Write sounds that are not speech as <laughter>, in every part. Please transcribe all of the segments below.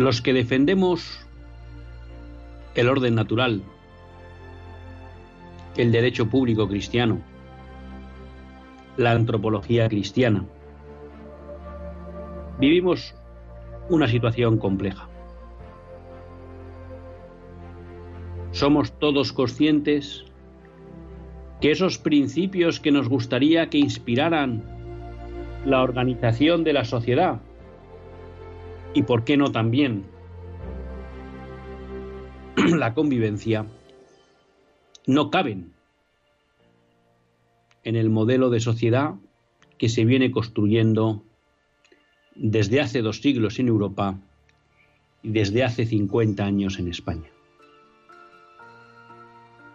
Los que defendemos el orden natural, el derecho público cristiano, la antropología cristiana, vivimos una situación compleja. Somos todos conscientes que esos principios que nos gustaría que inspiraran la organización de la sociedad, y por qué no también <clears throat> la convivencia, no caben en el modelo de sociedad que se viene construyendo desde hace dos siglos en Europa y desde hace 50 años en España.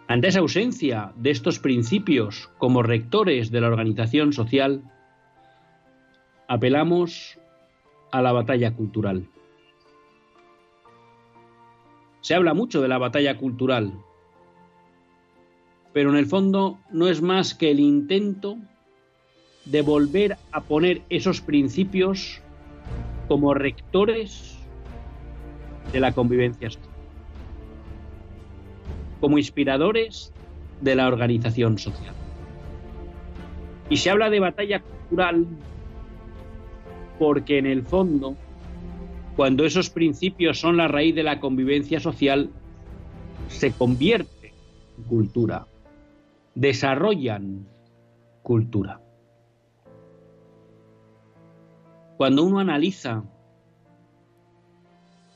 Ante esa ausencia de estos principios como rectores de la organización social, apelamos a la batalla cultural. Se habla mucho de la batalla cultural, pero en el fondo no es más que el intento de volver a poner esos principios como rectores de la convivencia social, como inspiradores de la organización social. Y se habla de batalla cultural porque en el fondo, cuando esos principios son la raíz de la convivencia social, se convierte en cultura, desarrollan cultura. Cuando uno analiza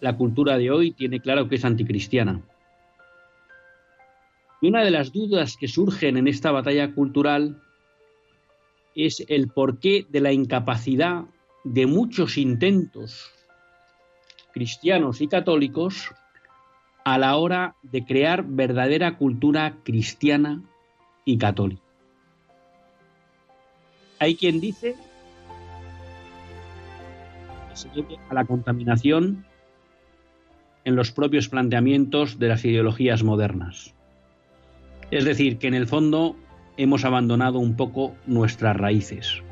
la cultura de hoy, tiene claro que es anticristiana. Y una de las dudas que surgen en esta batalla cultural es el porqué de la incapacidad de muchos intentos cristianos y católicos a la hora de crear verdadera cultura cristiana y católica. Hay quien dice que se debe a la contaminación en los propios planteamientos de las ideologías modernas. Es decir, que en el fondo hemos abandonado un poco nuestras raíces.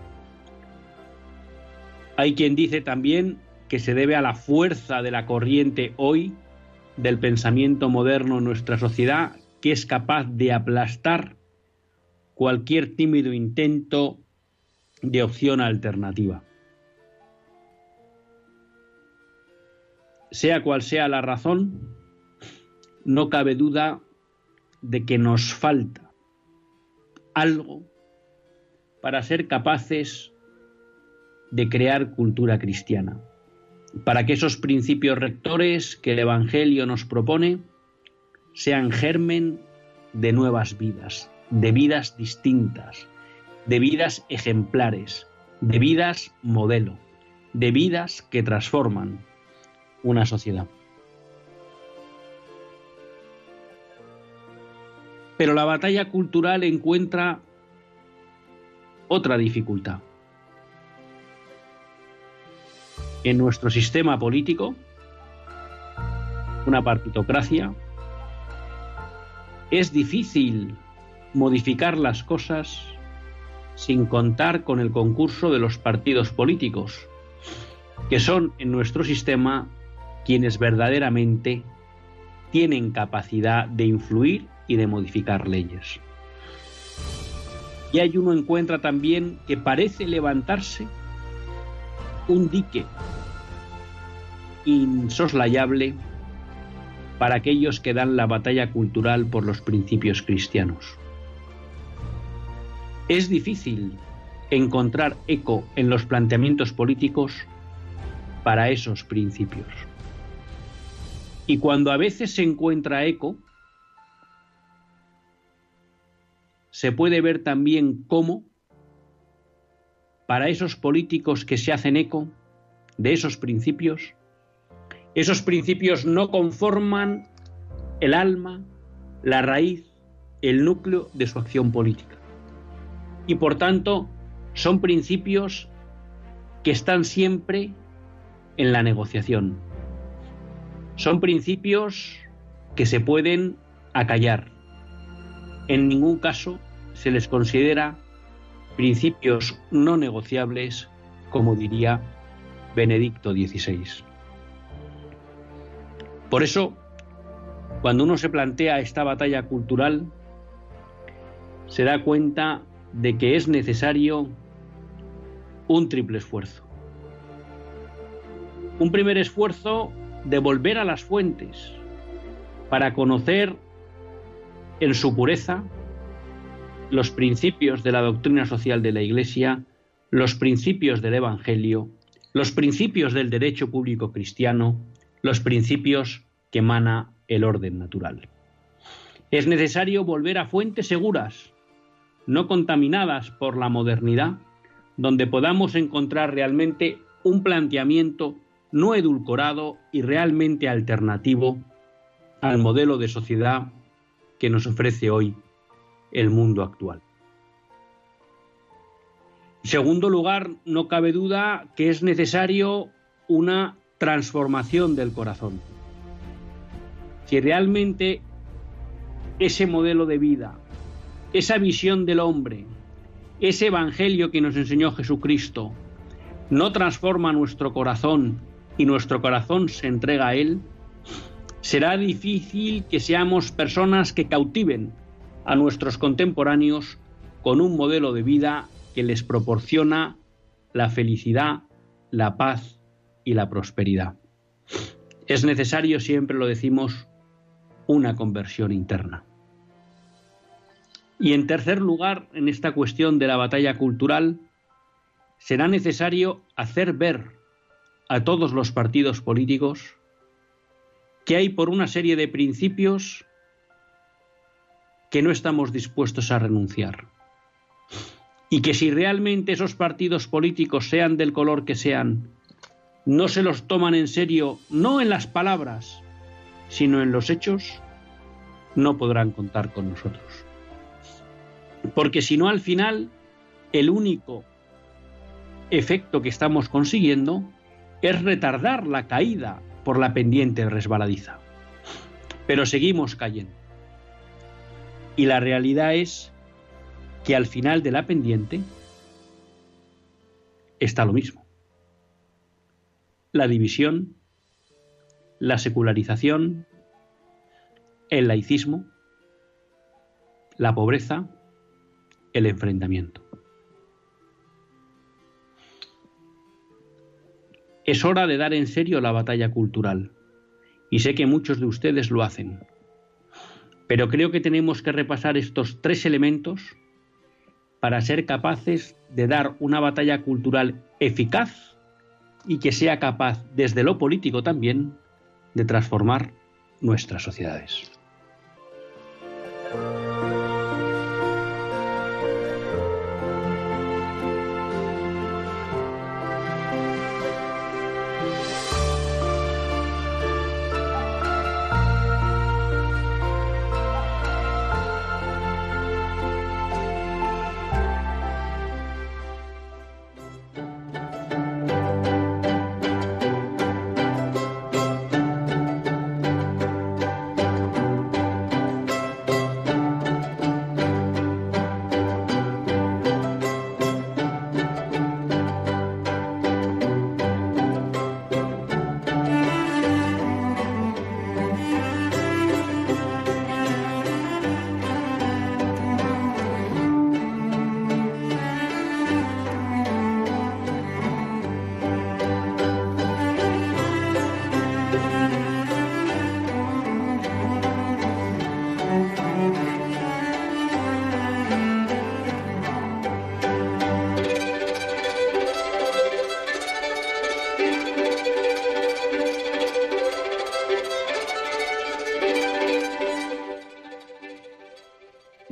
Hay quien dice también que se debe a la fuerza de la corriente hoy del pensamiento moderno en nuestra sociedad que es capaz de aplastar cualquier tímido intento de opción alternativa. Sea cual sea la razón, no cabe duda de que nos falta algo para ser capaces de crear cultura cristiana, para que esos principios rectores que el Evangelio nos propone sean germen de nuevas vidas, de vidas distintas, de vidas ejemplares, de vidas modelo, de vidas que transforman una sociedad. Pero la batalla cultural encuentra otra dificultad. En nuestro sistema político, una partitocracia, es difícil modificar las cosas sin contar con el concurso de los partidos políticos, que son en nuestro sistema quienes verdaderamente tienen capacidad de influir y de modificar leyes. Y hay uno encuentra también que parece levantarse un dique insoslayable para aquellos que dan la batalla cultural por los principios cristianos. Es difícil encontrar eco en los planteamientos políticos para esos principios. Y cuando a veces se encuentra eco, se puede ver también cómo, para esos políticos que se hacen eco de esos principios, esos principios no conforman el alma, la raíz, el núcleo de su acción política. Y por tanto, son principios que están siempre en la negociación. Son principios que se pueden acallar. En ningún caso se les considera principios no negociables, como diría Benedicto XVI. Por eso, cuando uno se plantea esta batalla cultural, se da cuenta de que es necesario un triple esfuerzo. Un primer esfuerzo de volver a las fuentes para conocer en su pureza los principios de la doctrina social de la Iglesia, los principios del Evangelio, los principios del derecho público cristiano, los principios que emana el orden natural. Es necesario volver a fuentes seguras, no contaminadas por la modernidad, donde podamos encontrar realmente un planteamiento no edulcorado y realmente alternativo al modelo de sociedad que nos ofrece hoy el mundo actual. En segundo lugar, no cabe duda que es necesario una transformación del corazón. Si realmente ese modelo de vida, esa visión del hombre, ese evangelio que nos enseñó Jesucristo, no transforma nuestro corazón y nuestro corazón se entrega a Él, será difícil que seamos personas que cautiven a nuestros contemporáneos con un modelo de vida que les proporciona la felicidad, la paz y la prosperidad. Es necesario, siempre lo decimos, una conversión interna. Y en tercer lugar, en esta cuestión de la batalla cultural, será necesario hacer ver a todos los partidos políticos que hay por una serie de principios que no estamos dispuestos a renunciar. Y que si realmente esos partidos políticos, sean del color que sean, no se los toman en serio, no en las palabras, sino en los hechos, no podrán contar con nosotros. Porque si no, al final, el único efecto que estamos consiguiendo es retardar la caída por la pendiente resbaladiza. Pero seguimos cayendo. Y la realidad es que al final de la pendiente está lo mismo. La división, la secularización, el laicismo, la pobreza, el enfrentamiento. Es hora de dar en serio la batalla cultural, y sé que muchos de ustedes lo hacen. Pero creo que tenemos que repasar estos tres elementos para ser capaces de dar una batalla cultural eficaz y que sea capaz, desde lo político también, de transformar nuestras sociedades.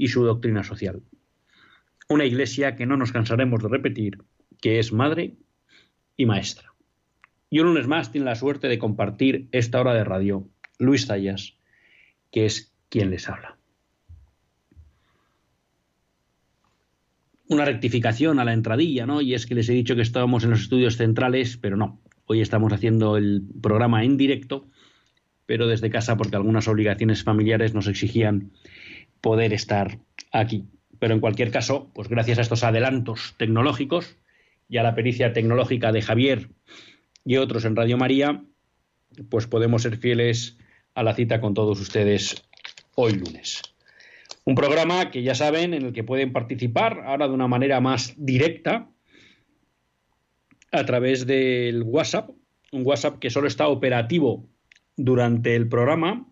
y su doctrina social. Una iglesia que no nos cansaremos de repetir, que es madre y maestra. Y un lunes más tiene la suerte de compartir esta hora de radio Luis Zayas, que es quien les habla. Una rectificación a la entradilla, ¿no? Y es que les he dicho que estábamos en los estudios centrales, pero no. Hoy estamos haciendo el programa en directo, pero desde casa porque algunas obligaciones familiares nos exigían poder estar aquí. Pero en cualquier caso, pues gracias a estos adelantos tecnológicos y a la pericia tecnológica de Javier y otros en Radio María, pues podemos ser fieles a la cita con todos ustedes hoy lunes. Un programa que ya saben, en el que pueden participar ahora de una manera más directa a través del WhatsApp, un WhatsApp que solo está operativo durante el programa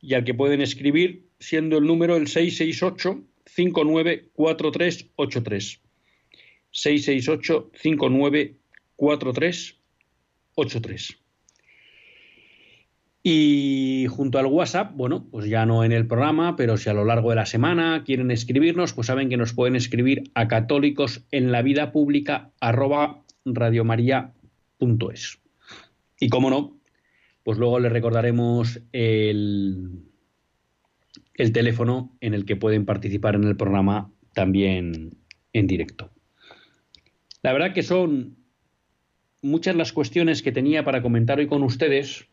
y al que pueden escribir siendo el número el 668-594383. 668-594383. Y junto al WhatsApp, bueno, pues ya no en el programa, pero si a lo largo de la semana quieren escribirnos, pues saben que nos pueden escribir a católicos en la vida pública. Y como no, pues luego les recordaremos el, el teléfono en el que pueden participar en el programa también en directo. La verdad que son muchas las cuestiones que tenía para comentar hoy con ustedes,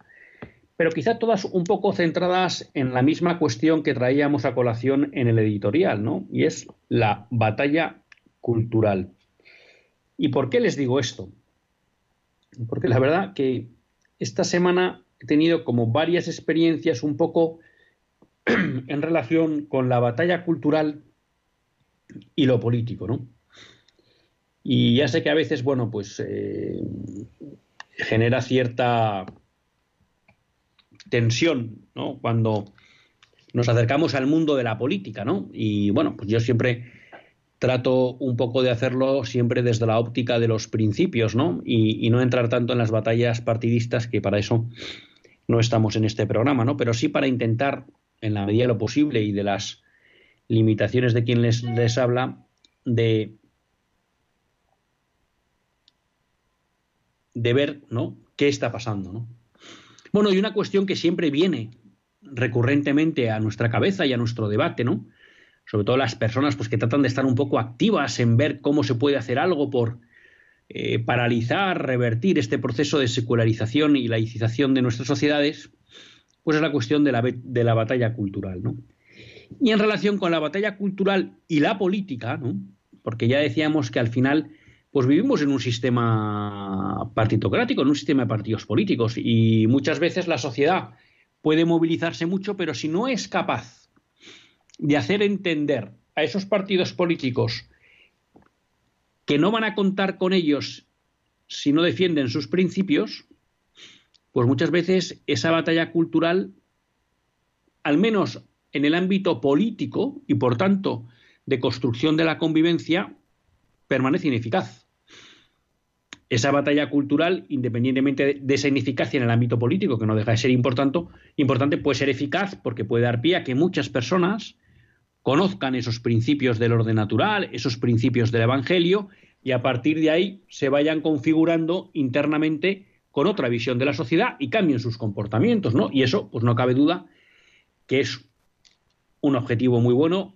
pero quizá todas un poco centradas en la misma cuestión que traíamos a colación en el editorial, ¿no? Y es la batalla cultural. ¿Y por qué les digo esto? Porque la verdad que esta semana he tenido como varias experiencias un poco <clears throat> en relación con la batalla cultural y lo político, ¿no? Y ya sé que a veces, bueno, pues eh, genera cierta tensión, ¿no? Cuando nos acercamos al mundo de la política, ¿no? Y bueno, pues yo siempre trato un poco de hacerlo siempre desde la óptica de los principios, ¿no? Y, y, no entrar tanto en las batallas partidistas, que para eso no estamos en este programa, ¿no? Pero sí para intentar en la medida de lo posible y de las limitaciones de quien les, les habla, de, de ver ¿no? qué está pasando. ¿no? Bueno, y una cuestión que siempre viene recurrentemente a nuestra cabeza y a nuestro debate, ¿no? Sobre todo las personas pues, que tratan de estar un poco activas en ver cómo se puede hacer algo por eh, paralizar, revertir este proceso de secularización y laicización de nuestras sociedades, pues es la cuestión de la, de la batalla cultural, ¿no? Y en relación con la batalla cultural y la política, ¿no? Porque ya decíamos que al final, pues vivimos en un sistema partitocrático, en un sistema de partidos políticos, y muchas veces la sociedad puede movilizarse mucho, pero si no es capaz de hacer entender a esos partidos políticos que no van a contar con ellos si no defienden sus principios, pues muchas veces esa batalla cultural, al menos en el ámbito político y por tanto de construcción de la convivencia, permanece ineficaz. Esa batalla cultural, independientemente de esa ineficacia en el ámbito político, que no deja de ser importante, importante puede ser eficaz porque puede dar pie a que muchas personas conozcan esos principios del orden natural, esos principios del Evangelio, y a partir de ahí se vayan configurando internamente con otra visión de la sociedad y cambien sus comportamientos, ¿no? Y eso, pues no cabe duda que es un objetivo muy bueno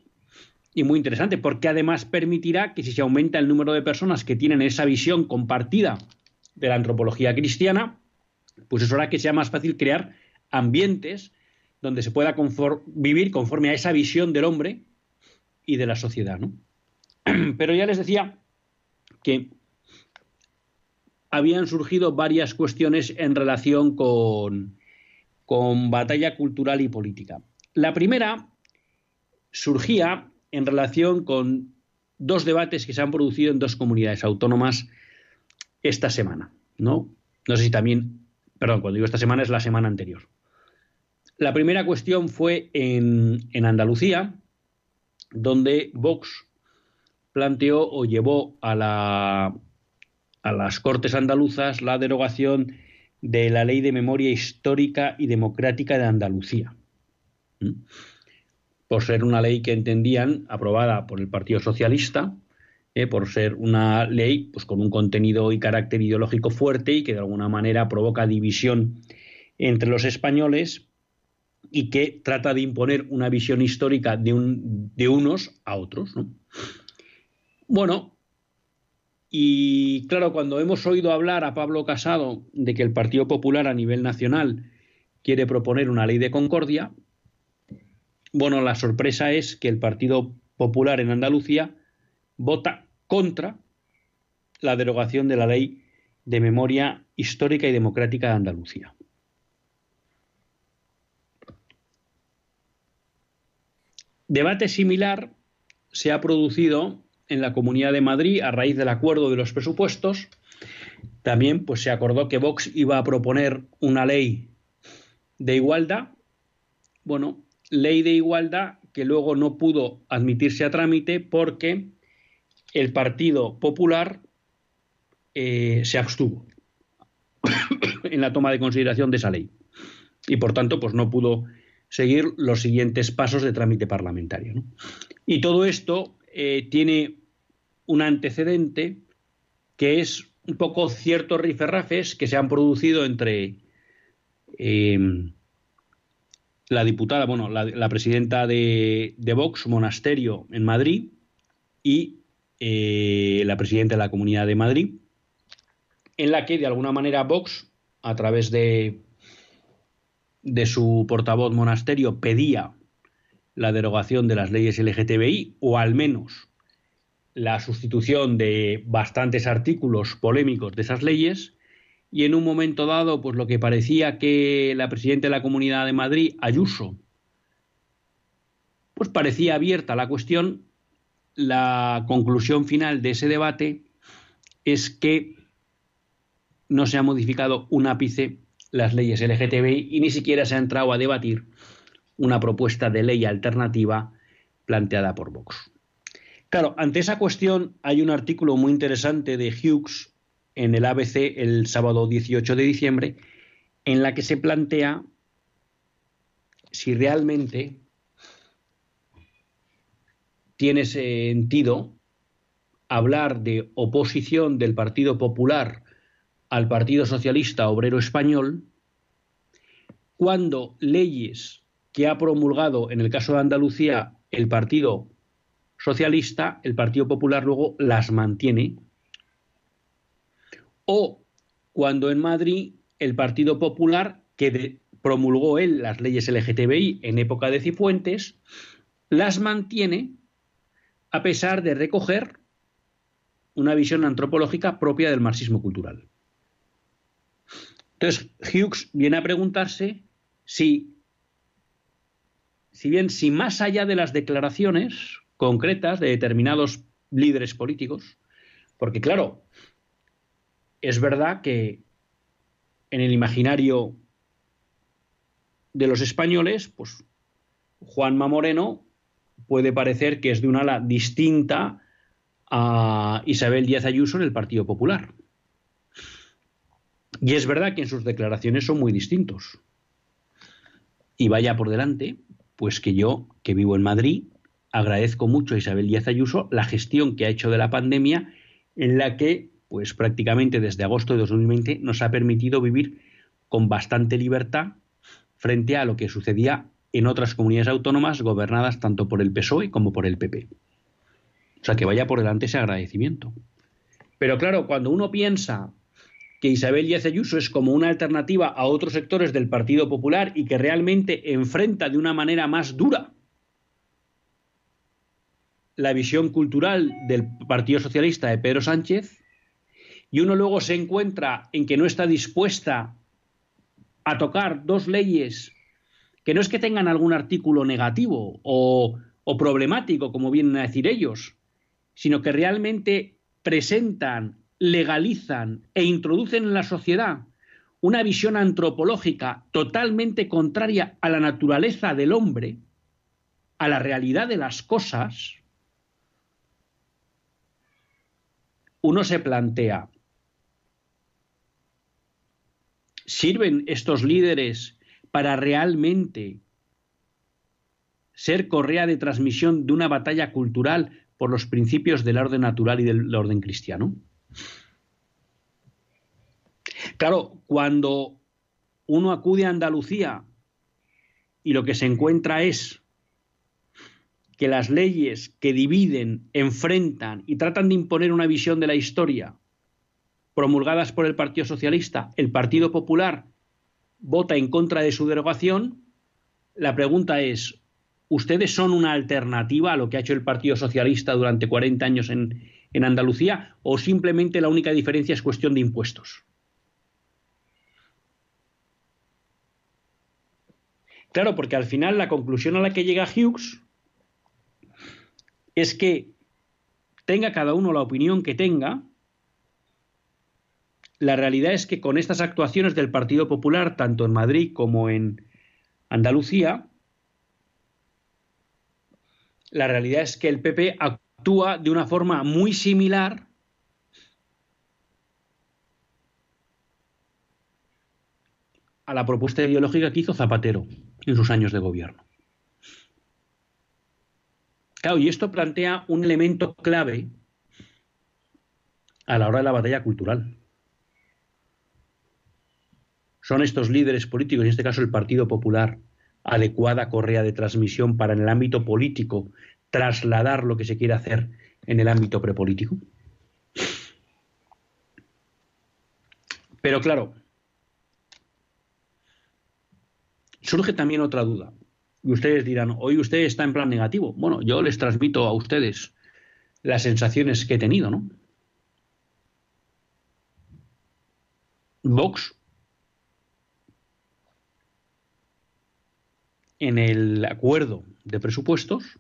y muy interesante, porque además permitirá que si se aumenta el número de personas que tienen esa visión compartida de la antropología cristiana, pues eso hará que sea más fácil crear ambientes donde se pueda vivir conforme a esa visión del hombre y de la sociedad, ¿no? <clears throat> Pero ya les decía que habían surgido varias cuestiones en relación con, con batalla cultural y política. La primera surgía en relación con dos debates que se han producido en dos comunidades autónomas esta semana, ¿no? No sé si también, perdón, cuando digo esta semana es la semana anterior. La primera cuestión fue en, en Andalucía, donde Vox planteó o llevó a, la, a las Cortes andaluzas la derogación de la Ley de Memoria Histórica y Democrática de Andalucía por ser una ley que entendían aprobada por el Partido Socialista, eh, por ser una ley pues, con un contenido y carácter ideológico fuerte y que de alguna manera provoca división entre los españoles y que trata de imponer una visión histórica de, un, de unos a otros. Bueno, y claro, cuando hemos oído hablar a Pablo Casado de que el Partido Popular a nivel nacional quiere proponer una ley de concordia, bueno, la sorpresa es que el Partido Popular en Andalucía vota contra la derogación de la ley de memoria histórica y democrática de Andalucía. Debate similar se ha producido en la Comunidad de Madrid a raíz del acuerdo de los presupuestos. También pues, se acordó que Vox iba a proponer una ley de igualdad. Bueno, ley de igualdad que luego no pudo admitirse a trámite porque el Partido Popular eh, se abstuvo <coughs> en la toma de consideración de esa ley y por tanto pues no pudo seguir los siguientes pasos de trámite parlamentario. Y todo esto eh, tiene un antecedente que es un poco ciertos riferrafes que se han producido entre eh, la diputada, bueno, la, presidenta de, Vox, Monasterio, en Madrid, y eh, la presidenta de la Comunidad de Madrid, en la que de alguna manera Vox, a través de, de su portavoz Monasterio, pedía la derogación de las leyes LGTBI, o al menos la sustitución de bastantes artículos polémicos de esas leyes, y en un momento dado, pues lo que parecía que la presidenta de la Comunidad de Madrid, Ayuso, pues parecía abierta la cuestión, la conclusión final de ese debate es que no se ha modificado un ápice las leyes LGTBI y ni siquiera se ha entrado a debatir una propuesta de ley alternativa planteada por Vox. Claro, ante esa cuestión hay un artículo muy interesante de Hughes en el ABC el sábado 18 de diciembre, en la que se plantea si realmente tiene sentido hablar de oposición del Partido Popular al Partido Socialista Obrero Español cuando leyes que ha promulgado, en el caso de Andalucía, el Partido Socialista, el Partido Popular luego las mantiene o cuando en Madrid el Partido Popular, que promulgó él las leyes LGTBI en época de Cifuentes, las mantiene a pesar de recoger una visión antropológica propia del marxismo cultural. Entonces, Hughes viene a preguntarse si, si bien, si más allá de las declaraciones concretas de determinados líderes políticos, porque claro, es verdad que en el imaginario de los españoles, pues Juanma Moreno puede parecer que es de una ala distinta a Isabel Díaz Ayuso en el Partido Popular. Y es verdad que en sus declaraciones son muy distintos. Y vaya por delante, pues que yo, que vivo en Madrid, agradezco mucho a Isabel Díaz Ayuso la gestión que ha hecho de la pandemia en la que pues prácticamente desde agosto de 2020 nos ha permitido vivir con bastante libertad frente a lo que sucedía en otras comunidades autónomas gobernadas tanto por el PSOE como por el PP. O sea, que vaya por delante ese agradecimiento. Pero claro, cuando uno piensa que Isabel Díaz es como una alternativa a otros sectores del Partido Popular y que realmente enfrenta de una manera más dura la visión cultural del Partido Socialista de Pedro Sánchez, y uno luego se encuentra en que no está dispuesta a tocar dos leyes que no es que tengan algún artículo negativo o problemático, como vienen a decir ellos, sino que realmente presentan, legalizan e introducen en la sociedad una visión antropológica totalmente contraria a la naturaleza del hombre, a la realidad de las cosas, uno se plantea, ¿sirven estos líderes para realmente ser correa de transmisión de una batalla cultural por los principios del orden natural y del orden cristiano? Claro, cuando uno acude a Andalucía y lo que se encuentra es que las leyes que dividen, enfrentan y tratan de imponer una visión de la historia promulgadas por el Partido Socialista, el Partido Popular vota en contra de su derogación, la pregunta es, ¿ustedes son una alternativa a lo que ha hecho el Partido Socialista durante 40 años en, en Andalucía o simplemente la única diferencia es cuestión de impuestos? Claro, porque al final la conclusión a la que llega Hughes es que tenga cada uno la opinión que tenga, la realidad es que con estas actuaciones del Partido Popular, tanto en Madrid como en Andalucía, la realidad es que el PP actúa de una forma muy similar a la propuesta ideológica que hizo Zapatero en sus años de gobierno. Claro, y esto plantea un elemento clave a la hora de la batalla cultural. ¿Son estos líderes políticos, en este caso el Partido Popular, adecuada correa de transmisión para en el ámbito político trasladar lo que se quiere hacer en el ámbito prepolítico? Pero claro, surge también otra duda. Y ustedes dirán, hoy usted está en plan negativo. Bueno, yo les transmito a ustedes las sensaciones que he tenido, ¿no? Vox, en el acuerdo de presupuestos,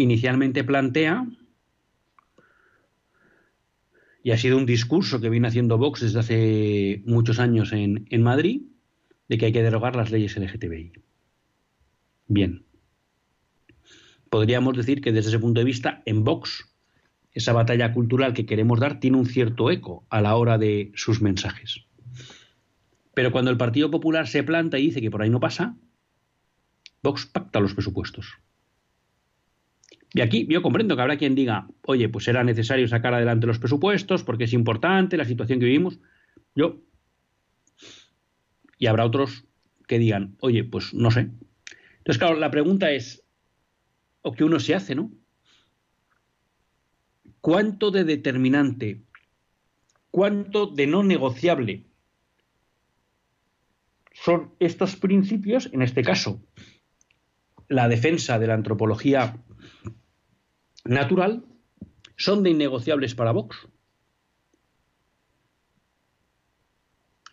inicialmente plantea y ha sido un discurso que viene haciendo Vox desde hace muchos años en, en Madrid, de que hay que derogar las leyes LGTBI. Bien. Podríamos decir que desde ese punto de vista, en Vox, esa batalla cultural que queremos dar tiene un cierto eco a la hora de sus mensajes. Pero cuando el Partido Popular se planta y dice que por ahí no pasa, Vox pacta los presupuestos. Y aquí yo comprendo que habrá quien diga, oye, pues será necesario sacar adelante los presupuestos porque es importante la situación que vivimos. Yo. Y habrá otros que digan, oye, pues no sé. Entonces, claro, la pregunta es, o que uno se hace, ¿no? ¿Cuánto de determinante, cuánto de no negociable son estos principios, en este caso, la defensa de la antropología natural son de innegociables para Vox.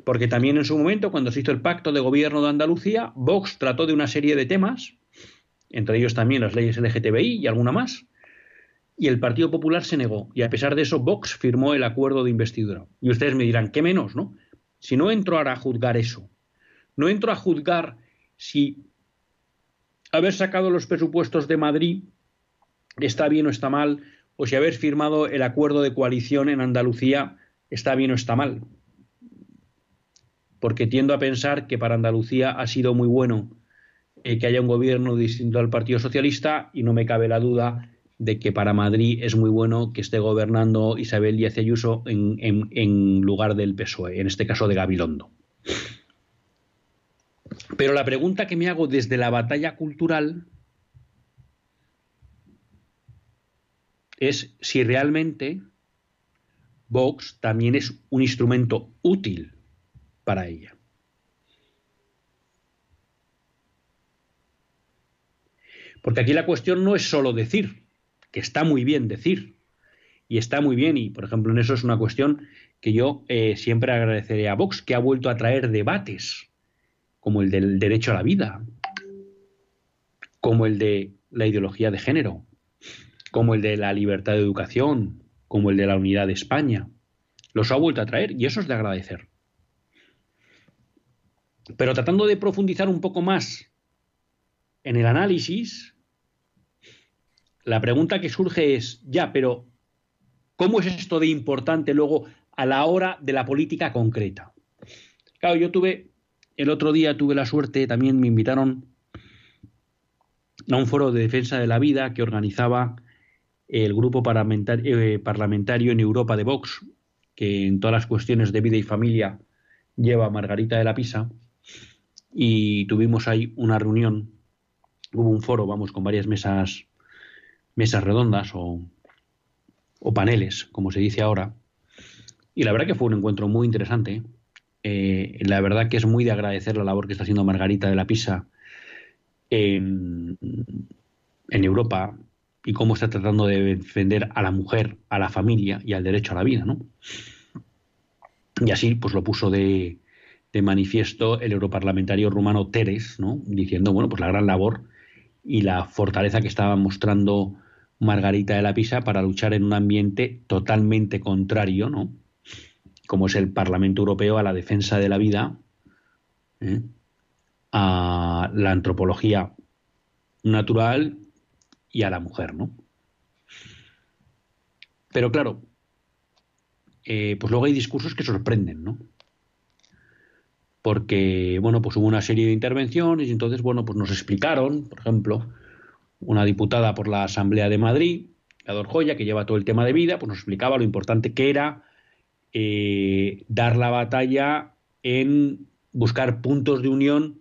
Porque también en su momento, cuando se hizo el pacto de gobierno de Andalucía, Vox trató de una serie de temas, entre ellos también las leyes LGTBI y alguna más, y el Partido Popular se negó. Y a pesar de eso, Vox firmó el acuerdo de investidura. Y ustedes me dirán, ¿qué menos, no? Si no entro ahora a juzgar eso, no entro a juzgar si haber sacado los presupuestos de Madrid está bien o está mal, o si haber firmado el acuerdo de coalición en Andalucía está bien o está mal. Porque tiendo a pensar que para Andalucía ha sido muy bueno eh, que haya un gobierno distinto al Partido Socialista y no me cabe la duda de que para Madrid es muy bueno que esté gobernando Isabel Díaz Ayuso en, en lugar del PSOE, en este caso de Gabilondo. Pero la pregunta que me hago desde la batalla cultural es si realmente Vox también es un instrumento útil para ella. Porque aquí la cuestión no es solo decir, que está muy bien decir, y está muy bien, y por ejemplo en eso es una cuestión que yo eh, siempre agradeceré a Vox, que ha vuelto a traer debates, como el del derecho a la vida, como el de la ideología de género, como el de la libertad de educación, como el de la unidad de España. Los ha vuelto a traer y eso es de agradecer. Pero tratando de profundizar un poco más en el análisis, la pregunta que surge es, ya, pero ¿cómo es esto de importante luego a la hora de la política concreta? Claro, yo tuve, el otro día tuve la suerte, también me invitaron a un foro de defensa de la vida que organizaba el grupo eh, parlamentario, en Europa de Vox, que en todas las cuestiones de vida y familia lleva Margarita de la Pisa, y tuvimos ahí una reunión, hubo un foro, vamos, con varias mesas, mesas redondas o, o paneles, como se dice ahora, y la verdad que fue un encuentro muy interesante. Eh, la verdad que es muy de agradecer la labor que está haciendo Margarita de la Pisa en Europa y cómo está tratando de defender a la mujer, a la familia y al derecho a la vida, ¿no? Y así, pues lo puso de, de manifiesto el europarlamentario rumano Teres, ¿no? Diciendo, bueno, pues la gran labor y la fortaleza que estaba mostrando Margarita de la Pisa para luchar en un ambiente totalmente contrario, ¿no? Como es el Parlamento Europeo a la defensa de la vida, ¿eh? a la antropología natural y a la mujer, ¿no? Pero claro, eh, pues luego hay discursos que sorprenden, ¿no? Porque, bueno, pues hubo una serie de intervenciones y entonces, bueno, pues nos explicaron, por ejemplo, una diputada por la Asamblea de Madrid, la Joya, que lleva todo el tema de vida, pues nos explicaba lo importante que era eh, dar la batalla en buscar puntos de unión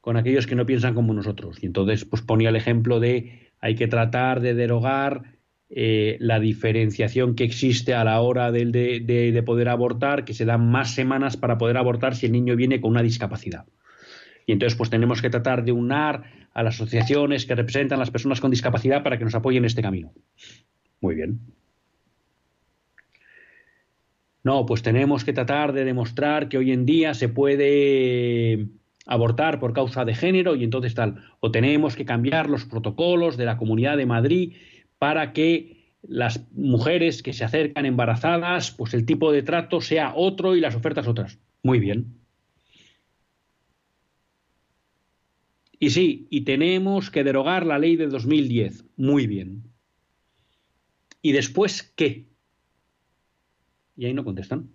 con aquellos que no piensan como nosotros. Y entonces, pues ponía el ejemplo de hay que tratar de derogar eh, la diferenciación que existe a la hora de, de, poder abortar, que se dan más semanas para poder abortar si el niño viene con una discapacidad. Y entonces, pues tenemos que tratar de unar a las asociaciones que representan a las personas con discapacidad para que nos apoyen en este camino. Muy bien. No, pues tenemos que tratar de demostrar que hoy en día se puede abortar por causa de género y entonces tal. O tenemos que cambiar los protocolos de la Comunidad de Madrid para que las mujeres que se acercan embarazadas, pues el tipo de trato sea otro y las ofertas otras. Muy bien. Y sí, y tenemos que derogar la ley de 2010. Muy bien. ¿Y después qué? Y ahí no contestan.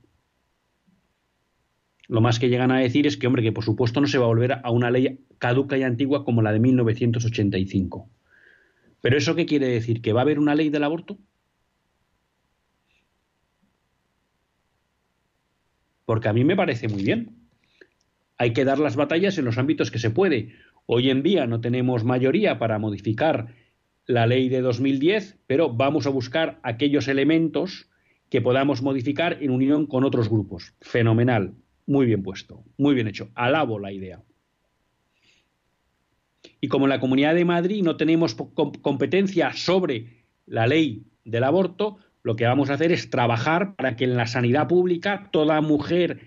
Lo más que llegan a decir es que, hombre, que por supuesto no se va a volver a una ley caduca y antigua como la de 1985. ¿Pero eso qué quiere decir? ¿Que va a haber una ley del aborto? Porque a mí me parece muy bien. Hay que dar las batallas en los ámbitos que se puede. Hoy en día no tenemos mayoría para modificar la ley de 2010, pero vamos a buscar aquellos elementos que podamos modificar en unión con otros grupos. Fenomenal. Muy bien puesto, muy bien hecho. Alabo la idea. Y como en la Comunidad de Madrid no tenemos competencia sobre la ley del aborto, lo que vamos a hacer es trabajar para que en la sanidad pública toda mujer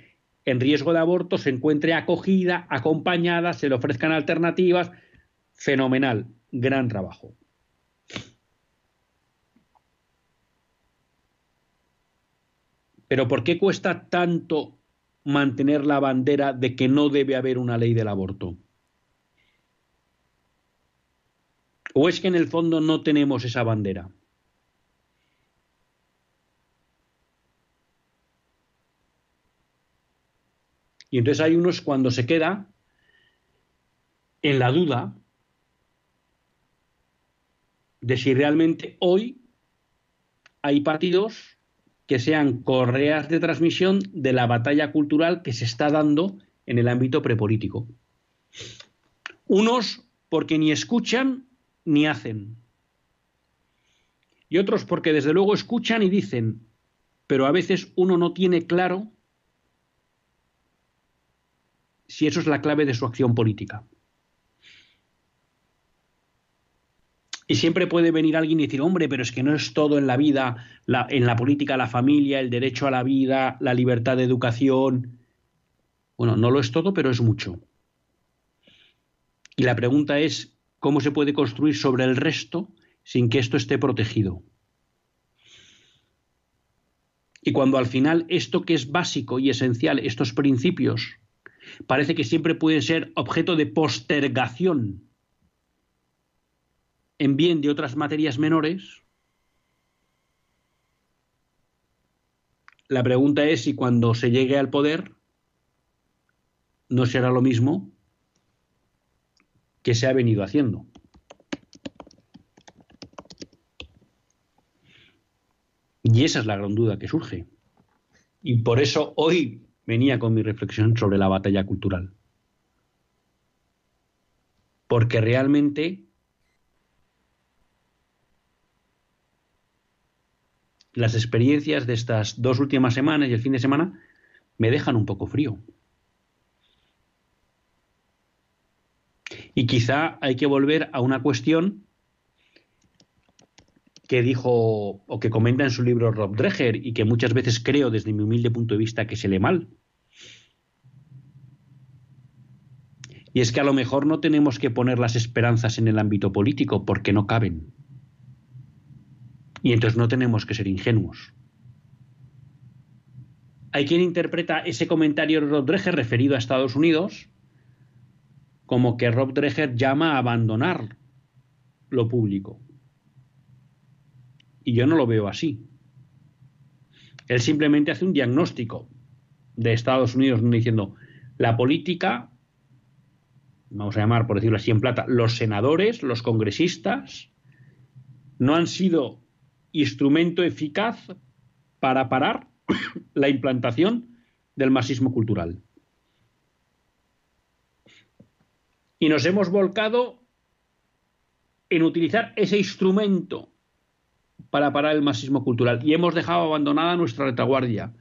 en riesgo de aborto se encuentre acogida, acompañada, se le ofrezcan alternativas. Fenomenal, gran trabajo. Pero ¿por qué cuesta tanto mantener la bandera de que no debe haber una ley del aborto? ¿O es que en el fondo no tenemos esa bandera? Y entonces hay unos cuando se queda en la duda de si realmente hoy hay partidos que sean correas de transmisión de la batalla cultural que se está dando en el ámbito prepolítico. Unos porque ni escuchan ni hacen. Y otros porque desde luego escuchan y dicen, pero a veces uno no tiene claro si eso es la clave de su acción política. Y siempre puede venir alguien y decir, hombre, pero es que no es todo en la vida, en la política, la familia, el derecho a la vida, la libertad de educación. Bueno, no lo es todo, pero es mucho. Y la pregunta es, cómo se puede construir sobre el resto sin que esto esté protegido. Y cuando al final esto que es básico y esencial, estos principios, parece que siempre pueden ser objeto de postergación en bien de otras materias menores, la pregunta es si cuando se llegue al poder no será lo mismo que se ha venido haciendo. Y esa es la gran duda que surge. Y por eso hoy venía con mi reflexión sobre la batalla cultural. Porque realmente las experiencias de estas dos últimas semanas y el fin de semana me dejan un poco frío. Y quizá hay que volver a una cuestión que dijo o que comenta en su libro Rob Dreher y que muchas veces creo desde mi humilde punto de vista que se lee mal. Y es que a lo mejor no tenemos que poner las esperanzas en el ámbito político porque no caben. Y entonces no tenemos que ser ingenuos. Hay quien interpreta ese comentario de Rob Dreher referido a Estados Unidos como que Rob Dreher llama a abandonar lo público. Y yo no lo veo así. Él simplemente hace un diagnóstico de Estados Unidos diciendo la política, vamos a llamar por decirlo así en plata, los senadores, los congresistas, no han sido instrumento eficaz para parar <coughs> la implantación del marxismo cultural. Y nos hemos volcado en utilizar ese instrumento para parar el marxismo cultural y hemos dejado abandonada nuestra retaguardia,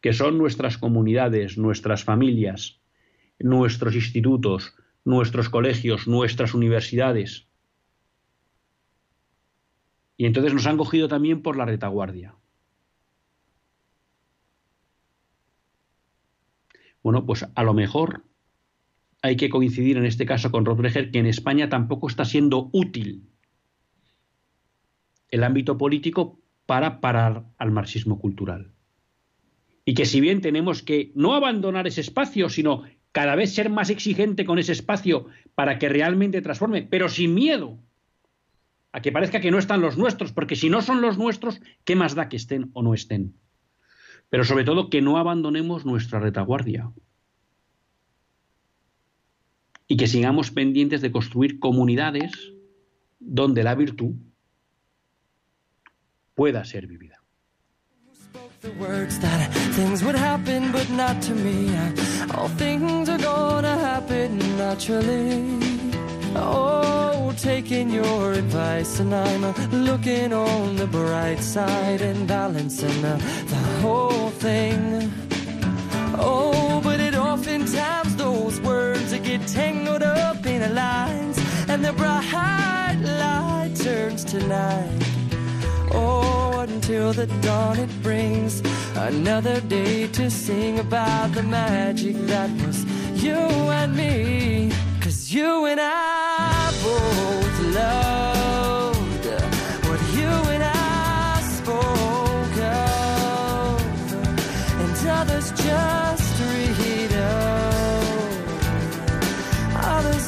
que son nuestras comunidades, nuestras familias, nuestros institutos, nuestros colegios, nuestras universidades. Y entonces nos han cogido también por la retaguardia. Bueno, pues a lo mejor hay que coincidir en este caso con Rodríguez que en España tampoco está siendo útil el ámbito político para parar al marxismo cultural. Y que si bien tenemos que no abandonar ese espacio, sino cada vez ser más exigente con ese espacio para que realmente transforme, pero sin miedo a que parezca que no están los nuestros, porque si no son los nuestros, ¿qué más da que estén o no estén? Pero sobre todo que no abandonemos nuestra retaguardia, y que sigamos pendientes de construir comunidades donde la virtud pueda ser vivida. The words that things would happen, but not to me. All things are gonna happen naturally. Oh, taking your advice, and I'm looking on the bright side and balancing the, the whole thing. Oh, but it oftentimes those words get tangled up in the lines, and the bright light turns to night. Oh, until the dawn it brings another day to sing about the magic that was you and me. Cause you and I both loved what you and I spoke of, and others just read of. Only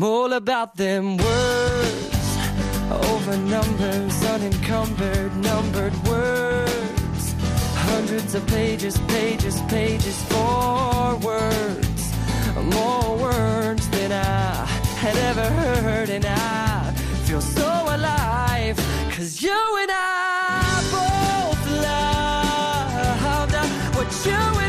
I'm all about them words, over numbers, unencumbered, numbered words. Hundreds of pages, pages, pages for words, more words than I had ever heard, and I feel so alive. Cause you and I both loved what you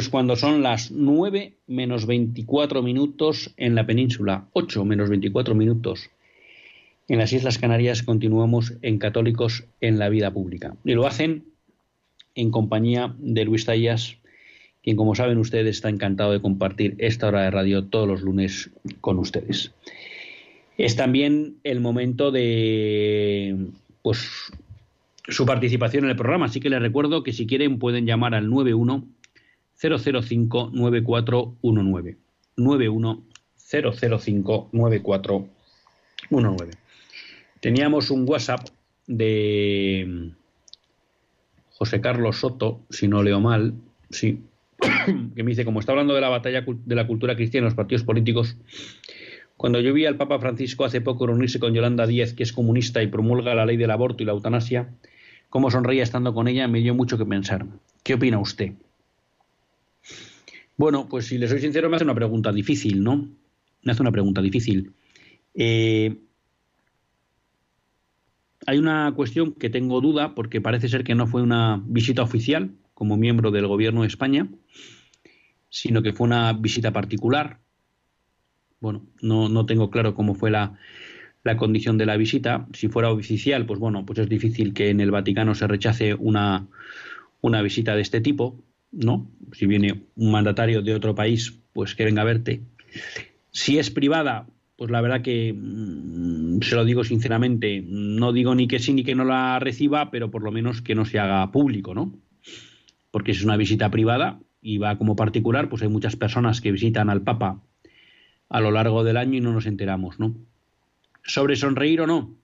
Pues cuando son las 9 menos 24 minutos en la península, 8 menos 24 minutos en las Islas Canarias, continuamos en Católicos en la Vida Pública. Y lo hacen en compañía de Luis Tallas, quien, como saben ustedes, está encantado de compartir esta hora de radio todos los lunes con ustedes. Es también el momento de pues, su participación en el programa, así que les recuerdo que si quieren pueden llamar al 91 005 9419. 91 005 9419. Teníamos un WhatsApp de José Carlos Soto, si no leo mal, sí, <coughs> que me dice, como está hablando de la batalla de la cultura cristiana en los partidos políticos, cuando yo vi al Papa Francisco hace poco reunirse con Yolanda Díez, que es comunista y promulga la ley del aborto y la eutanasia, cómo sonreía estando con ella, me dio mucho que pensar. ¿Qué opina usted? Bueno, pues si le soy sincero, me hace una pregunta difícil, ¿no? Me hace una pregunta difícil. Eh, hay una cuestión que tengo duda, porque parece ser que no fue una visita oficial como miembro del gobierno de España, sino que fue una visita particular. Bueno, no, no tengo claro cómo fue la, la condición de la visita. Si fuera oficial, pues bueno, pues es difícil que en el Vaticano se rechace una, una visita de este tipo, ¿no? Si viene un mandatario de otro país, pues que venga a verte. Si es privada, pues la verdad que mmm, se lo digo sinceramente, no digo ni que sí ni que no la reciba, pero por lo menos que no se haga público, ¿no? Porque si es una visita privada y va como particular, pues hay muchas personas que visitan al Papa a lo largo del año y no nos enteramos, ¿no? ¿Sobre sonreír o no?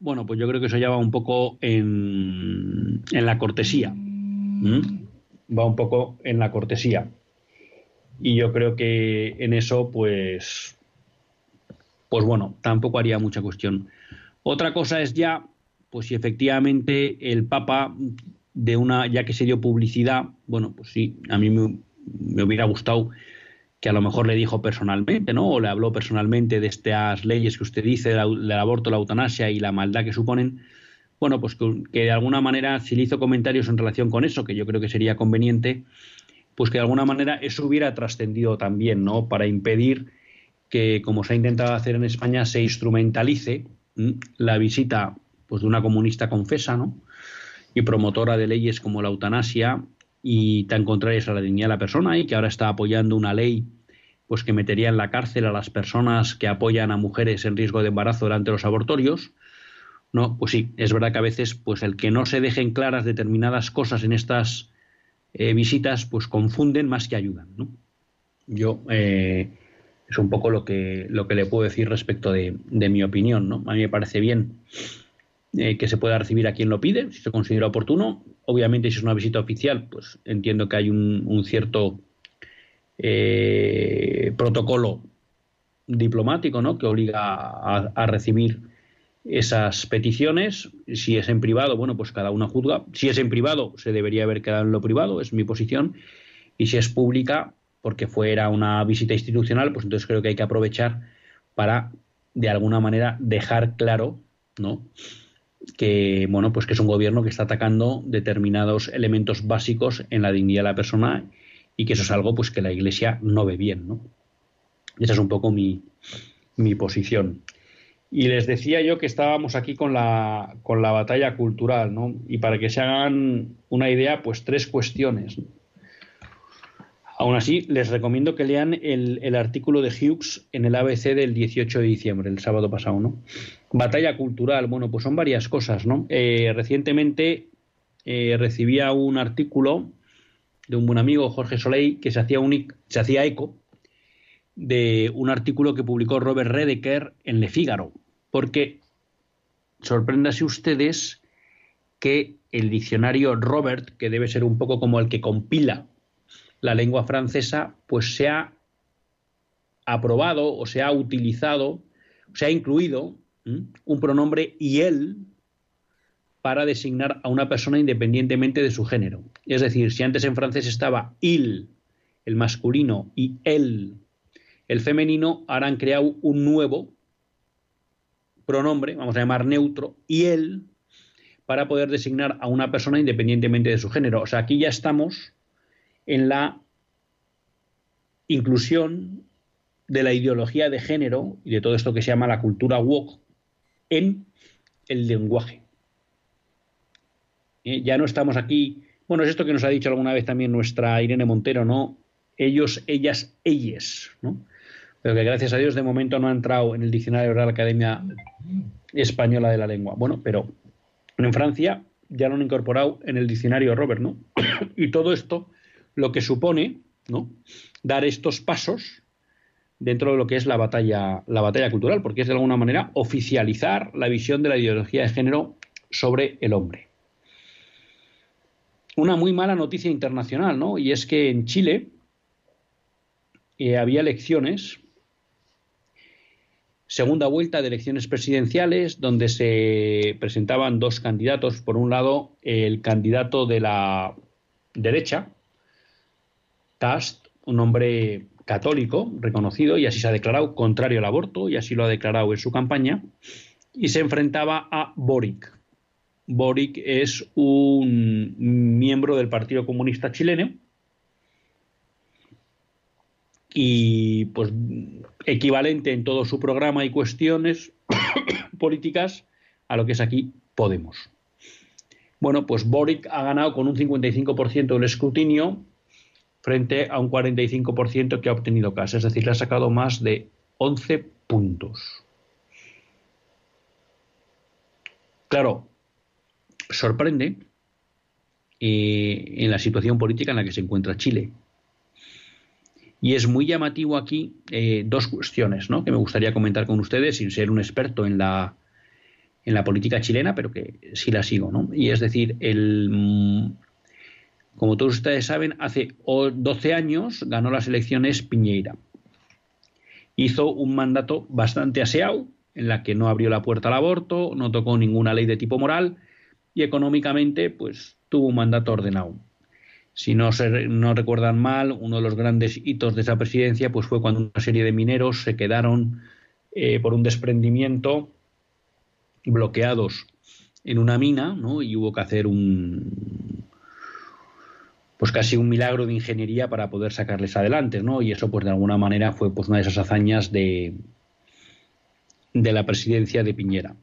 Bueno, pues yo creo que eso ya va un poco en, en la cortesía. Va un poco en la cortesía. Y yo creo que en eso, pues, pues bueno, tampoco haría mucha cuestión. Otra cosa es ya, pues si efectivamente el Papa, de una, ya que se dio publicidad, bueno, pues sí, a mí me, me hubiera gustado que a lo mejor le dijo personalmente, ¿no? O le habló personalmente de estas leyes que usted dice, del aborto, la eutanasia y la maldad que suponen. Bueno, pues que, de alguna manera, si le hizo comentarios en relación con eso, que yo creo que sería conveniente, pues que de alguna manera eso hubiera trascendido también, ¿no? Para impedir que, como se ha intentado hacer en España, se instrumentalice la visita pues, de una comunista confesa, ¿no? Y promotora de leyes como la eutanasia y tan contrarias a la dignidad de la persona y que ahora está apoyando una ley pues que metería en la cárcel a las personas que apoyan a mujeres en riesgo de embarazo durante los abortorios. No, pues sí, es verdad que a veces pues el que no se dejen claras determinadas cosas en estas eh, visitas pues confunden más que ayudan, ¿no? Yo eh, es un poco lo que lo que le puedo decir respecto de, de mi opinión, ¿no? A mí me parece bien eh, que se pueda recibir a quien lo pide, si se considera oportuno. Obviamente, si es una visita oficial, pues entiendo que hay un, un cierto eh, protocolo diplomático ¿no? que obliga a, a, recibir esas peticiones. Si es en privado, bueno, pues cada una juzga. Si es en privado, se debería haber quedado en lo privado, es mi posición. Y si es pública, porque fuera una visita institucional, pues entonces creo que hay que aprovechar para, de alguna manera, dejar claro, ¿no? que bueno pues que es un gobierno que está atacando determinados elementos básicos en la dignidad de la persona y que eso es algo pues que la Iglesia no ve bien ¿no? esa es un poco mi, mi posición y les decía yo que estábamos aquí con la con la batalla cultural ¿no? y para que se hagan una idea pues tres cuestiones Aún así, les recomiendo que lean el, el, artículo de Hughes en el ABC del 18 de diciembre, el sábado pasado, ¿no? Batalla cultural, bueno, pues son varias cosas, ¿no? Eh, recientemente eh, recibía un artículo de un buen amigo, Jorge Soleil, que se hacía, un, se hacía eco de un artículo que publicó Robert Redeker en Le Figaro, porque sorpréndase ustedes que el diccionario Robert, que debe ser un poco como el que compila la lengua francesa, pues se ha aprobado o se ha utilizado, se ha incluido un pronombre y él para designar a una persona independientemente de su género. Es decir, si antes en francés estaba il, el masculino, y él, el femenino, ahora han creado un nuevo pronombre, vamos a llamar neutro, y él, para poder designar a una persona independientemente de su género. O sea, aquí ya estamos en la inclusión de la ideología de género y de todo esto que se llama la cultura woke en el lenguaje. Eh, ya no estamos aquí, bueno, es esto que nos ha dicho alguna vez también nuestra Irene Montero, ¿no? Ellos, ellas, ellas, ¿no? Pero que gracias a Dios de momento no ha entrado en el diccionario de la Academia Española de la Lengua. Bueno, pero en Francia ya lo han incorporado en el diccionario Robert, ¿no? <coughs> y todo esto lo que supone, ¿no? Dar estos pasos dentro de lo que es la batalla, la batalla cultural, porque es de alguna manera oficializar la visión de la ideología de género sobre el hombre. Una muy mala noticia internacional, ¿no? Y es que en Chile eh, había elecciones segunda vuelta de elecciones presidenciales donde se presentaban dos candidatos. Por un lado, el candidato de la derecha, Cast, un hombre católico reconocido y así se ha declarado contrario al aborto y así lo ha declarado en su campaña, y se enfrentaba a Boric. Boric es un miembro del Partido Comunista Chileno y pues equivalente en todo su programa y cuestiones <coughs> políticas a lo que es aquí Podemos. Bueno, pues Boric ha ganado con un 55% del escrutinio frente a un 45% que ha obtenido Casa, es decir, le ha sacado más de 11 puntos. Claro, sorprende eh, en la situación política en la que se encuentra Chile. Y es muy llamativo aquí eh, dos cuestiones que me gustaría comentar con ustedes, sin ser un experto en la, en la política chilena, pero que sí la sigo. ¿no? Y es decir, el, como todos ustedes saben, hace 12 años ganó las elecciones Piñeira. Hizo un mandato bastante aseado, en la que no abrió la puerta al aborto, no tocó ninguna ley de tipo moral y económicamente pues tuvo un mandato ordenado. Si no, se, no recuerdan mal, uno de los grandes hitos de esa presidencia pues fue cuando una serie de mineros se quedaron eh, por un desprendimiento bloqueados en una mina ¿no? y hubo que hacer un pues casi un milagro de ingeniería para poder sacarles adelante, ¿no? Y eso pues de alguna manera fue pues una de esas hazañas de, de la presidencia de Piñera.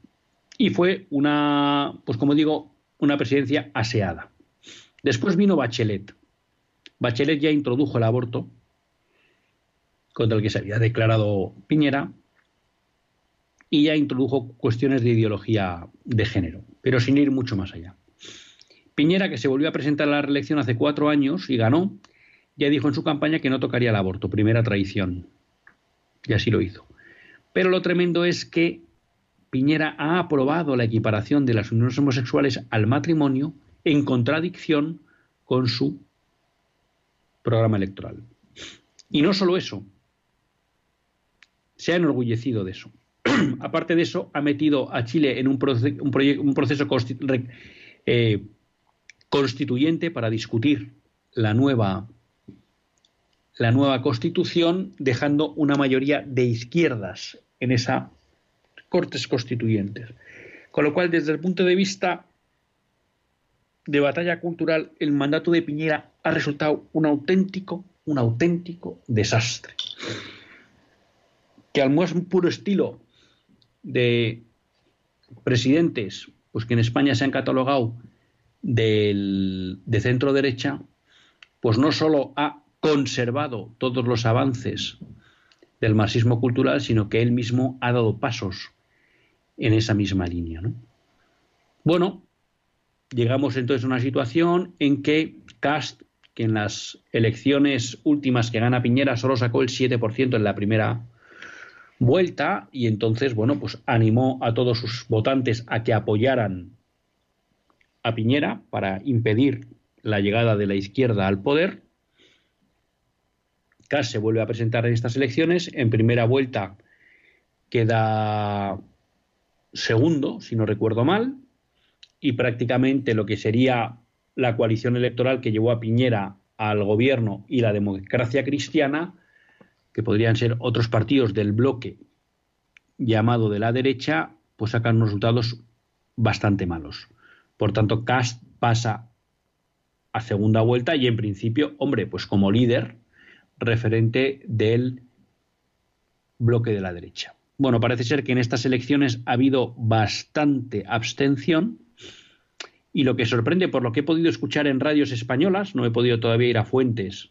Y fue una, pues como digo, una presidencia aseada. Después vino Bachelet. Bachelet ya introdujo el aborto, contra el que se había declarado Piñera, y ya introdujo cuestiones de ideología de género, pero sin ir mucho más allá. Piñera, que se volvió a presentar a la reelección hace cuatro años y ganó, ya dijo en su campaña que no tocaría el aborto, primera traición. Y así lo hizo. Pero lo tremendo es que Piñera ha aprobado la equiparación de las uniones homosexuales al matrimonio en contradicción con su programa electoral. Y no solo eso, se ha enorgullecido de eso. <clears throat> Aparte de eso, ha metido a Chile en un, un, proceso eh, constituyente para discutir la nueva, la nueva constitución, dejando una mayoría de izquierdas en esa cortes constituyentes. Con lo cual, desde el punto de vista de batalla cultural, el mandato de Piñera ha resultado un auténtico, un auténtico desastre. Que al más puro estilo de presidentes, pues que en España se han catalogado del, de centro derecha, pues no solo ha conservado todos los avances del marxismo cultural, sino que él mismo ha dado pasos en esa misma línea. Bueno, llegamos entonces a una situación en que Cast, que en las elecciones últimas que gana Piñera solo sacó el 7% en la primera vuelta y entonces, bueno, pues animó a todos sus votantes a que apoyaran a Piñera para impedir la llegada de la izquierda al poder. Kass se vuelve a presentar en estas elecciones. En primera vuelta queda segundo, si no recuerdo mal, y prácticamente lo que sería la coalición electoral que llevó a Piñera al gobierno y la democracia cristiana, que podrían ser otros partidos del bloque llamado de la derecha, pues sacan unos resultados bastante malos. Por tanto, Cast pasa a segunda vuelta y en principio, hombre, pues como líder referente del bloque de la derecha. Bueno, parece ser que en estas elecciones ha habido bastante abstención y lo que sorprende por lo que he podido escuchar en radios españolas, no he podido todavía ir a fuentes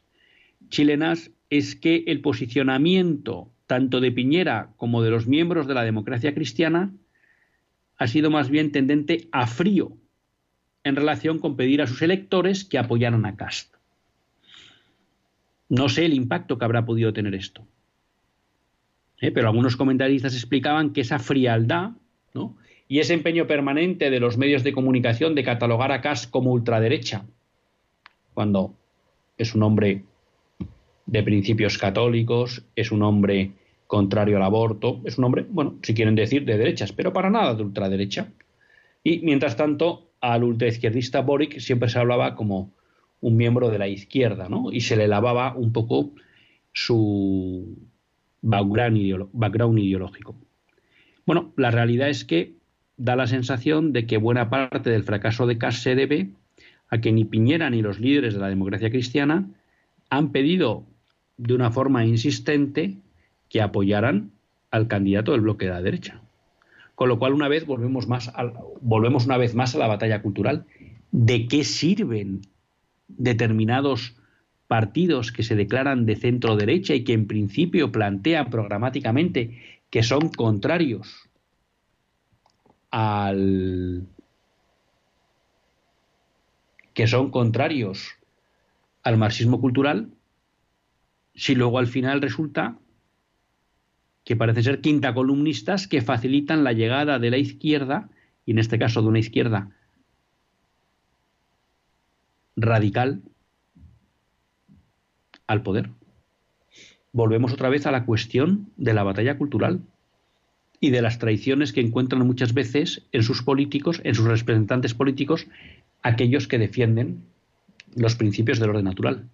chilenas, es que el posicionamiento tanto de Piñera como de los miembros de la democracia cristiana ha sido más bien tendente a frío en relación con pedir a sus electores que apoyaran a Cast. No sé el impacto que habrá podido tener esto. ¿eh? pero algunos comentaristas explicaban que esa frialdad y ese empeño permanente de los medios de comunicación de catalogar a Kass como ultraderecha, cuando es un hombre de principios católicos, es un hombre contrario al aborto, es un hombre, bueno, si quieren decir de derechas, pero para nada de ultraderecha. Y mientras tanto, al ultraizquierdista Boric siempre se hablaba como un miembro de la izquierda, ¿no? Y se le lavaba un poco su, background, ideológico. Bueno, la realidad es que da la sensación de que buena parte del fracaso de Kass se debe a que ni Piñera ni los líderes de la democracia cristiana han pedido de una forma insistente que apoyaran al candidato del bloque de la derecha. Con lo cual, una vez volvemos, más volvemos una vez más a la batalla cultural. ¿De qué sirven determinados partidos que se declaran de centro derecha y que en principio plantean programáticamente que son contrarios al que son contrarios al marxismo cultural, si luego al final resulta que parece ser quinta columnistas que facilitan la llegada de la izquierda, y en este caso de una izquierda radical, al poder. Volvemos otra vez a la cuestión de la batalla cultural y de las traiciones que encuentran muchas veces en sus políticos, en sus representantes políticos, aquellos que defienden los principios del orden natural.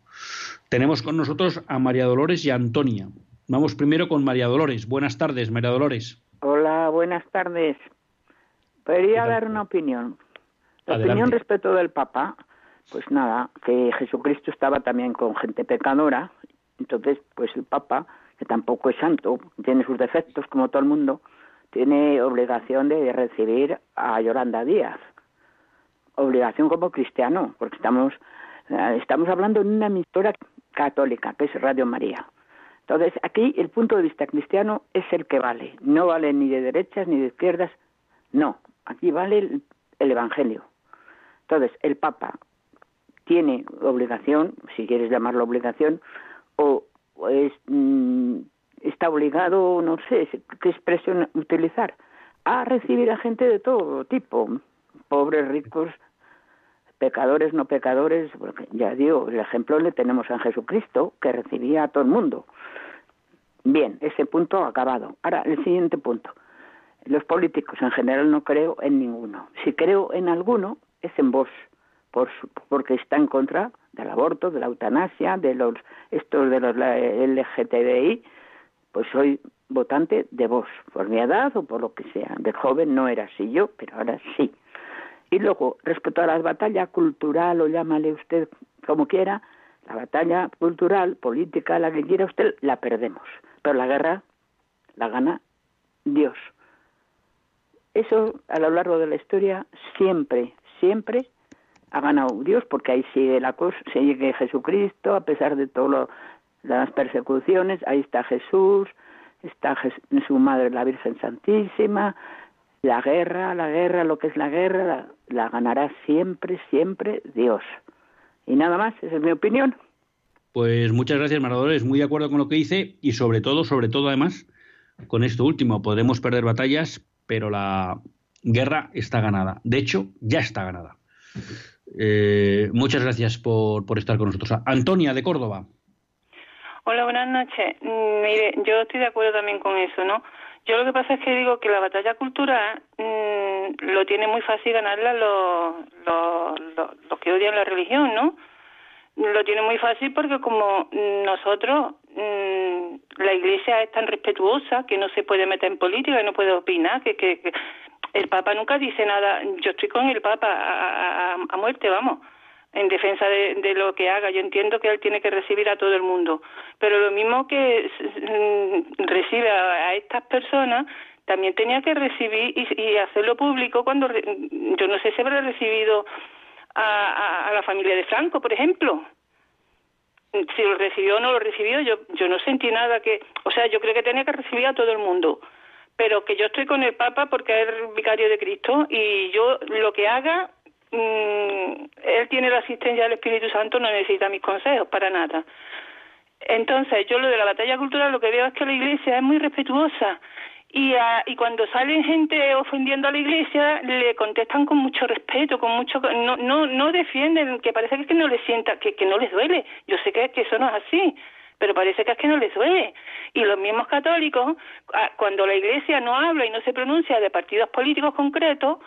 Tenemos con nosotros a María Dolores y a Antonia. Vamos primero con María Dolores. Buenas tardes, María Dolores. Hola, buenas tardes. Podría dar una opinión. La opinión respecto del Papa pues nada, que Jesucristo estaba también con gente pecadora, entonces pues el Papa, que tampoco es santo, tiene sus defectos como todo el mundo, tiene obligación de recibir a Yolanda Díaz, obligación como cristiano, porque estamos, eh, estamos hablando de una emisora católica, que es Radio María. Entonces, aquí el punto de vista cristiano es el que vale, no vale ni de derechas ni de izquierdas, no, aquí vale el, el Evangelio. Entonces, el Papa tiene obligación, si quieres llamarlo obligación, o, es, mm, está obligado, no sé qué expresión utilizar, a recibir a gente de todo tipo, pobres, ricos, pecadores, no pecadores, porque ya digo, el ejemplo le tenemos a Jesucristo, que recibía a todo el mundo. Bien, ese punto acabado. Ahora, el siguiente punto. Los políticos en general no creo en ninguno. Si creo en alguno, es en vos por, porque está en contra del aborto, de la eutanasia, de los estos de los LGTBI, pues soy votante de vos, por mi edad o por lo que sea. De joven no era así yo, pero ahora sí. Y luego, respecto a la batalla cultural, o llámale usted como quiera, la batalla cultural, política, la que quiera usted, la perdemos. Pero la guerra la gana Dios. Eso a lo largo de la historia siempre, siempre ha ganado Dios porque ahí sigue la cosa, sigue Jesucristo a pesar de todas las persecuciones, ahí está Jesús, está su madre la Virgen Santísima, la guerra, la guerra, lo que es la guerra, la, ganará siempre, siempre Dios. Y nada más, esa es mi opinión. Pues muchas gracias, Maradores, muy de acuerdo con lo que dice y sobre todo, sobre todo además, con esto último, podremos perder batallas, pero la guerra está ganada. De hecho, ya está ganada. Eh, muchas gracias por, estar con nosotros. Antonia de Córdoba. Hola, buenas noches. Mm, mire, yo estoy de acuerdo también con eso, ¿no? Yo lo que pasa es que digo que la batalla cultural mm, lo tiene muy fácil ganarla los, los, los, que odian la religión, ¿no? Lo tiene muy fácil porque como nosotros, mm, la iglesia es tan respetuosa que no se puede meter en política y no puede opinar, que, que, el Papa nunca dice nada, yo estoy con el Papa a muerte, vamos en defensa de, de, lo que haga. Yo entiendo que él tiene que recibir a todo el mundo, pero lo mismo que mm, recibe a, estas personas, también tenía que recibir y, hacerlo público cuando yo no sé si habrá recibido a, a, la familia de Franco, por ejemplo. Si lo recibió o no lo recibió, yo, yo no sentí nada que, o sea, yo creo que tenía que recibir a todo el mundo, pero que yo estoy con el Papa porque es vicario de Cristo y yo lo que haga Mm, él tiene la asistencia del Espíritu Santo, no necesita mis consejos para nada. Entonces, yo lo de la batalla cultural lo que veo es que la Iglesia es muy respetuosa y, y cuando salen gente ofendiendo a la Iglesia le contestan con mucho respeto, con mucho no no no defienden, que parece que, es que no les sienta, que, que no les duele. Yo sé que, que eso no es así, pero parece que es que no les duele. Y los mismos católicos, cuando la Iglesia no habla y no se pronuncia de partidos políticos concretos,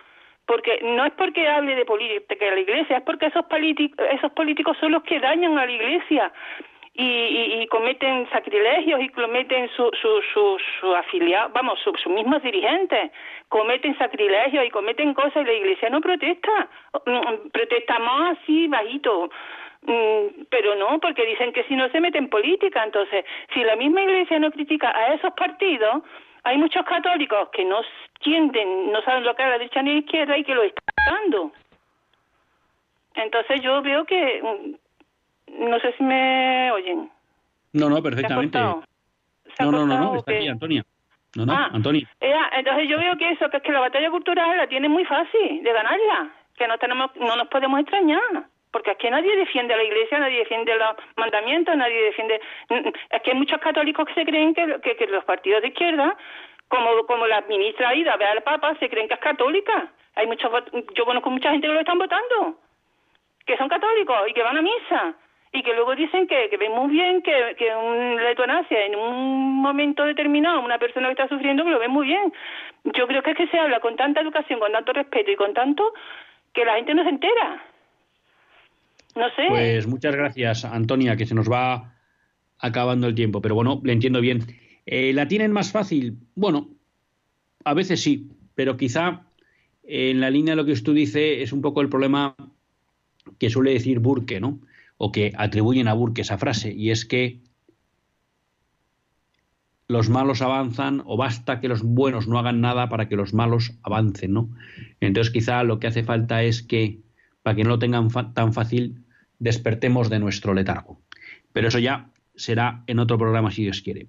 porque no es porque hable de política de la iglesia, es porque esos, esos políticos son los que dañan a la iglesia y, y, cometen sacrilegios y cometen su, su, su, su afiliado, vamos, sus mismos dirigentes, cometen sacrilegios y cometen cosas y la iglesia no protesta, mm, protestamos así bajito, mm, pero no, porque dicen que si no se mete en política, entonces, si la misma iglesia no critica a esos partidos, hay muchos católicos que no entienden, no saben lo que es la derecha ni la izquierda y que lo están dando. Entonces yo veo que, mm, no sé si me oyen. No, no, perfectamente. No, no, no, no, está aquí, Antonia. No, no, ah, Antonia. entonces yo veo que eso, que es que la batalla cultural la tiene muy fácil de ganarla, que no tenemos, no nos podemos extrañar porque aquí nadie defiende a la iglesia, nadie defiende los mandamientos, nadie defiende... Es que hay muchos católicos que se creen que, que, los partidos de izquierda, como, como la ministra Aida ve al Papa, se creen que es católica. Hay muchos, yo conozco mucha gente que lo están votando, que son católicos y que van a misa y que luego dicen que, que ven muy bien que, que un, la eutanasia en un momento determinado, una persona que está sufriendo, que lo ven muy bien. Yo creo que es que se habla con tanta educación, con tanto respeto y con tanto que la gente no se entera. No sé. Pues muchas gracias, Antonia, que se nos va acabando el tiempo, pero bueno, le entiendo bien. Eh, ¿La tienen más fácil? Bueno, a veces sí, pero quizá en la línea de lo que usted dice es un poco el problema que suele decir Burke, ¿no? O que atribuyen a Burke esa frase, y es que los malos avanzan o basta que los buenos no hagan nada para que los malos avancen, ¿no? Entonces quizá lo que hace falta es que, para que no lo tengan tan fácil, despertemos de nuestro letargo. Pero eso ya será en otro programa si Dios quiere.